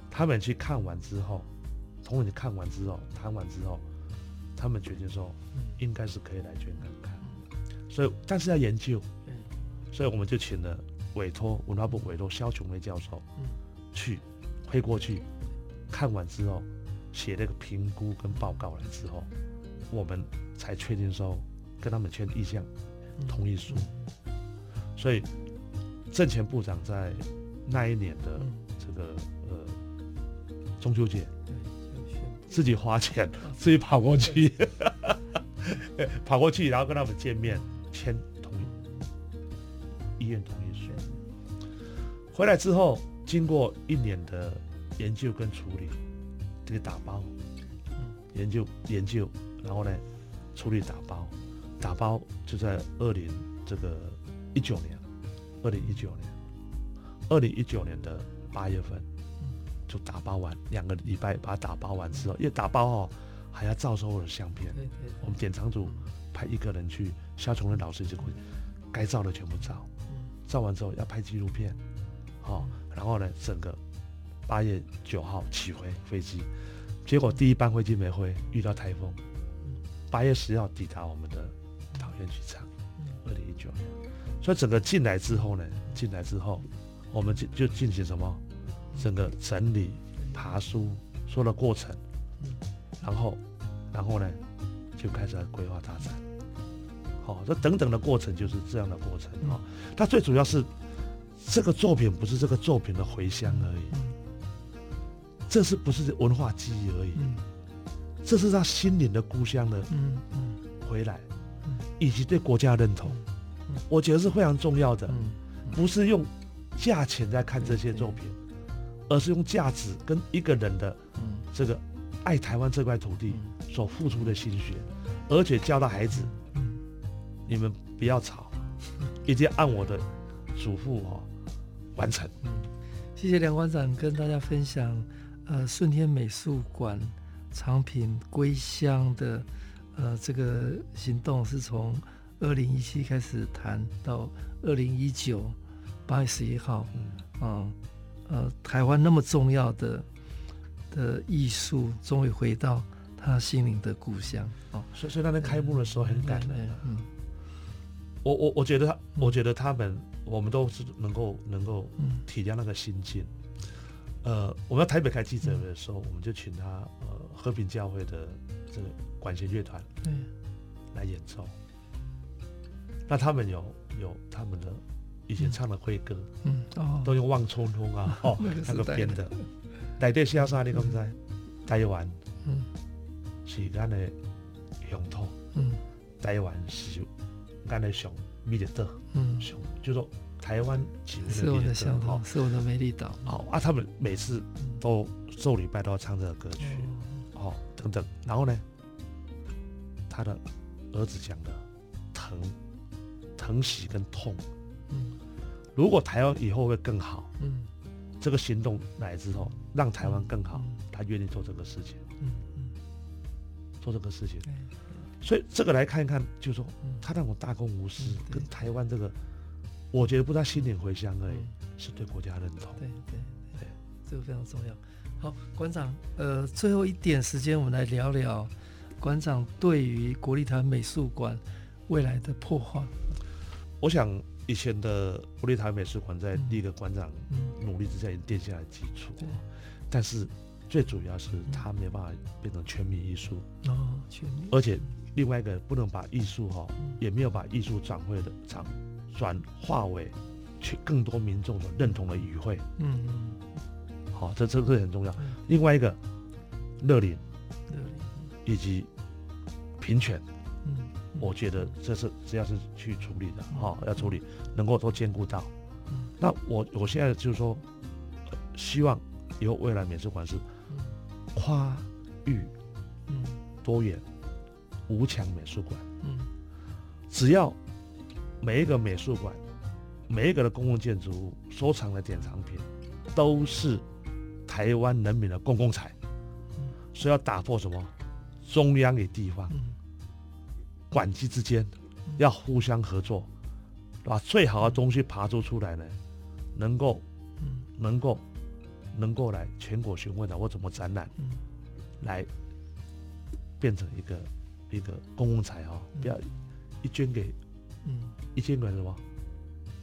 他们去看完之后，同仁看完之后，谈完之后，他们决定说，应该是可以来捐看看。所以，但是要研究，所以我们就请了委托文化部委托肖琼梅教授，去飞过去，看完之后写那个评估跟报告来之后，我们才确定说。跟他们签意向同意书，所以政前部长在那一年的这个呃中秋节，自己花钱自己跑过去，跑过去，然后跟他们见面签同意医院同意书。回来之后，经过一年的研究跟处理，这个打包，研究研究，然后呢处理打包。打包就在二零这个一九年，二零一九年，二零一九年的八月份就打包完，两个礼拜把它打包完之后，因为打包哦还要照收我的相片，我们典藏组派一个人去，肖崇仁老师就会该照的全部照，照完之后要拍纪录片，好，然后呢整个八月九号起飞飞机，结果第一班飞机没飞，遇到台风，八月十号抵达我们的。桃园机场，二零一九年，所以整个进来之后呢，进来之后，我们就就进行什么，整个整理、爬书，说的过程，然后，然后呢，就开始来规划大展，好、哦，这等等的过程就是这样的过程哦。它、哦、最主要是这个作品不是这个作品的回乡而已，这是不是文化记忆而已？这是他心灵的故乡的。嗯嗯。回来，以及对国家认同，我觉得是非常重要的。不是用价钱在看这些作品，而是用价值跟一个人的这个爱台湾这块土地所付出的心血，而且教导孩子，你们不要吵，一定要按我的嘱咐哈完成。谢谢梁馆长跟大家分享，呃，顺天美术馆藏品归乡的，呃，这个行动是从二零一七开始谈到二零一九八月十一号，嗯，呃，台湾那么重要的的艺术终于回到他心灵的故乡，哦，所以所以那天开幕的时候很感人，嗯，我我我觉得他，我觉得他们。我们都是能够能够体谅那个心境，呃，我们在台北开记者会的时候，我们就请他呃和平教会的这个管弦乐团对。来演奏，那他们有有他们的以前唱的会歌，嗯哦，都用望春风啊 哦那个编的，来对下沙你刚才台湾，嗯，是咱的乡土，嗯，台湾是咱的上。美丽岛，嗯，就说台湾是我的乡土，是我的美丽岛。好啊，他们每次都周礼拜都要唱这个歌曲，哦，等等。然后呢，他的儿子讲的疼、疼惜跟痛，嗯，如果台湾以后会更好，嗯，这个行动来之后，让台湾更好，他愿意做这个事情，嗯嗯，做这个事情。所以这个来看一看，就是说他那种大公无私，跟台湾这个，我觉得不是他心领回乡而已，是对国家认同。对对对，这个非常重要。好，馆长，呃，最后一点时间，我们来聊聊馆长对于国立台湾美术馆未来的擘画。我想以前的国立台湾美术馆在第一个馆长努力之下已经奠下了基础，但是最主要是他没办法变成全民艺术哦，全民，而且。另外一个不能把艺术哈，也没有把艺术展会的转转化为去更多民众所认同的语汇。嗯嗯，好，这这个很重要。另外一个，乐龄，以及平权，嗯，我觉得这是只要是去处理的哈，要处理能够都兼顾到。那我我现在就是说，希望以后未来美术馆是跨域，嗯，多元。无墙美术馆，嗯，只要每一个美术馆，每一个的公共建筑物收藏的典藏品，都是台湾人民的公共财，嗯，所以要打破什么？中央与地方，馆机之间要互相合作，把最好的东西爬出出来呢，能够，能够，能够来全国询问的我怎么展览，来变成一个。一个公共财哈，不要一捐给，嗯，一捐给什么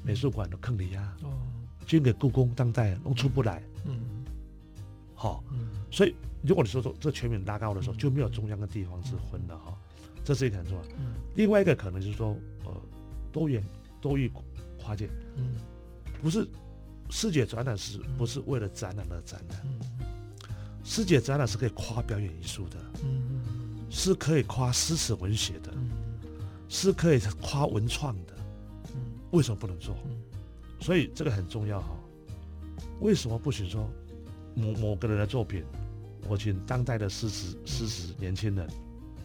美术馆的坑里呀，哦，捐给故宫当代弄出不来，嗯，好，所以如果你说说这全面拉高的时候，就没有中央跟地方之分了哈，这是一个很重要。另外一个可能就是说，呃，多元多域跨界，嗯，不是视觉展览是不是为了展览而展览？世界展览是可以跨表演艺术的，嗯。是可以夸诗词文学的，嗯、是可以夸文创的，嗯、为什么不能做？嗯、所以这个很重要哈。为什么不许说某某个人的作品，我请当代的诗词诗词年轻人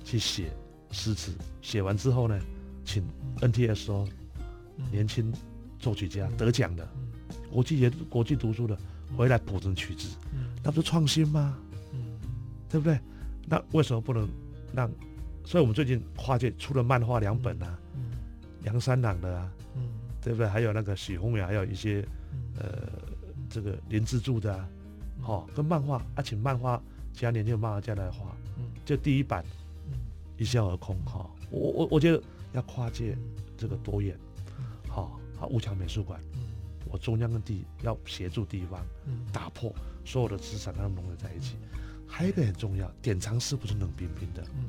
去写诗词，写完之后呢，请 NTS 说年轻作曲家得奖的，国际也国际读书的回来谱成曲子，那不是创新吗？对不对？那为什么不能？让，所以我们最近跨界出了漫画两本啊，杨三郎的啊，嗯，对不对？还有那个许宏远，还有一些，呃，这个林之助的啊，好，跟漫画啊，请漫画其他年轻的漫画家来画，嗯，就第一版，一笑而空哈。我我我觉得要跨界这个多元，好，好，五强美术馆，我中央跟地要协助地方，打破所有的资产，让它们融合在一起。还有一个很重要，典藏是不是冷冰冰的。嗯，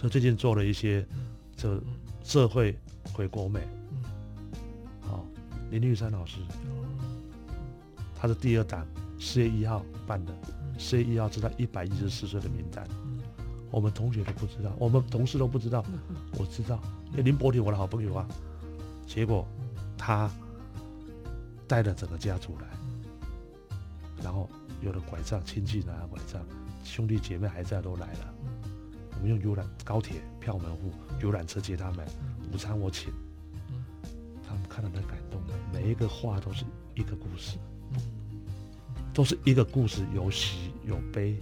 所以最近做了一些，这社会回国美。嗯，好，林玉山老师，他是第二档，四月一号办的，四月一号知道一百一十四岁的名单。我们同学都不知道，我们同事都不知道，我知道，因为林伯廷我的好朋友啊。结果他带了整个家族来，然后有了拐杖，亲戚拿了拐杖，兄弟姐妹还在都来了。我们用游览高铁票门户游览车接他们，午餐我请。他们看到那感动的，每一个画都是一个故事，都是一个故事，有喜有悲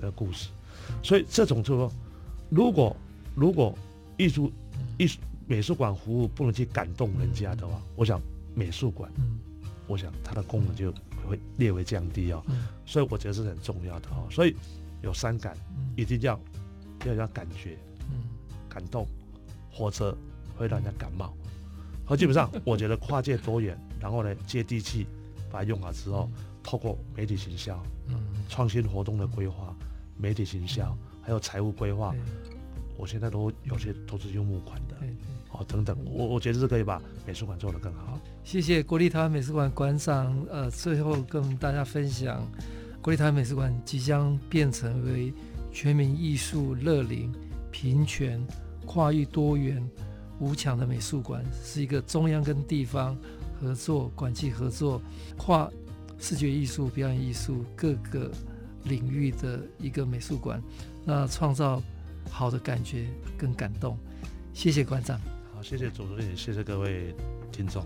的故事。所以这种就是说，如果如果艺术艺术美术馆服务不能去感动人家的话，我想美术馆，我想它的功能就会略微降低哦。所以我觉得是很重要的哦。所以有三感，一定要要有感觉，嗯感动，或者会让人家感冒。和基本上，我觉得跨界多元，然后呢接地气，把它用好之后，透过媒体行销，创新活动的规划。媒体行销，还有财务规划，我现在都有些都是用募款的，哦等等，我我觉得是可以把美术馆做得更好。谢谢国立台湾美术馆馆长，呃，最后跟大家分享，国立台湾美术馆即将变成为全民艺术、乐龄、平权、跨域多元、无墙的美术馆，是一个中央跟地方合作、馆际合作、跨视觉艺术、表演艺术各个。领域的一个美术馆，那创造好的感觉跟感动。谢谢馆长。好，谢谢主持人，谢谢各位听众。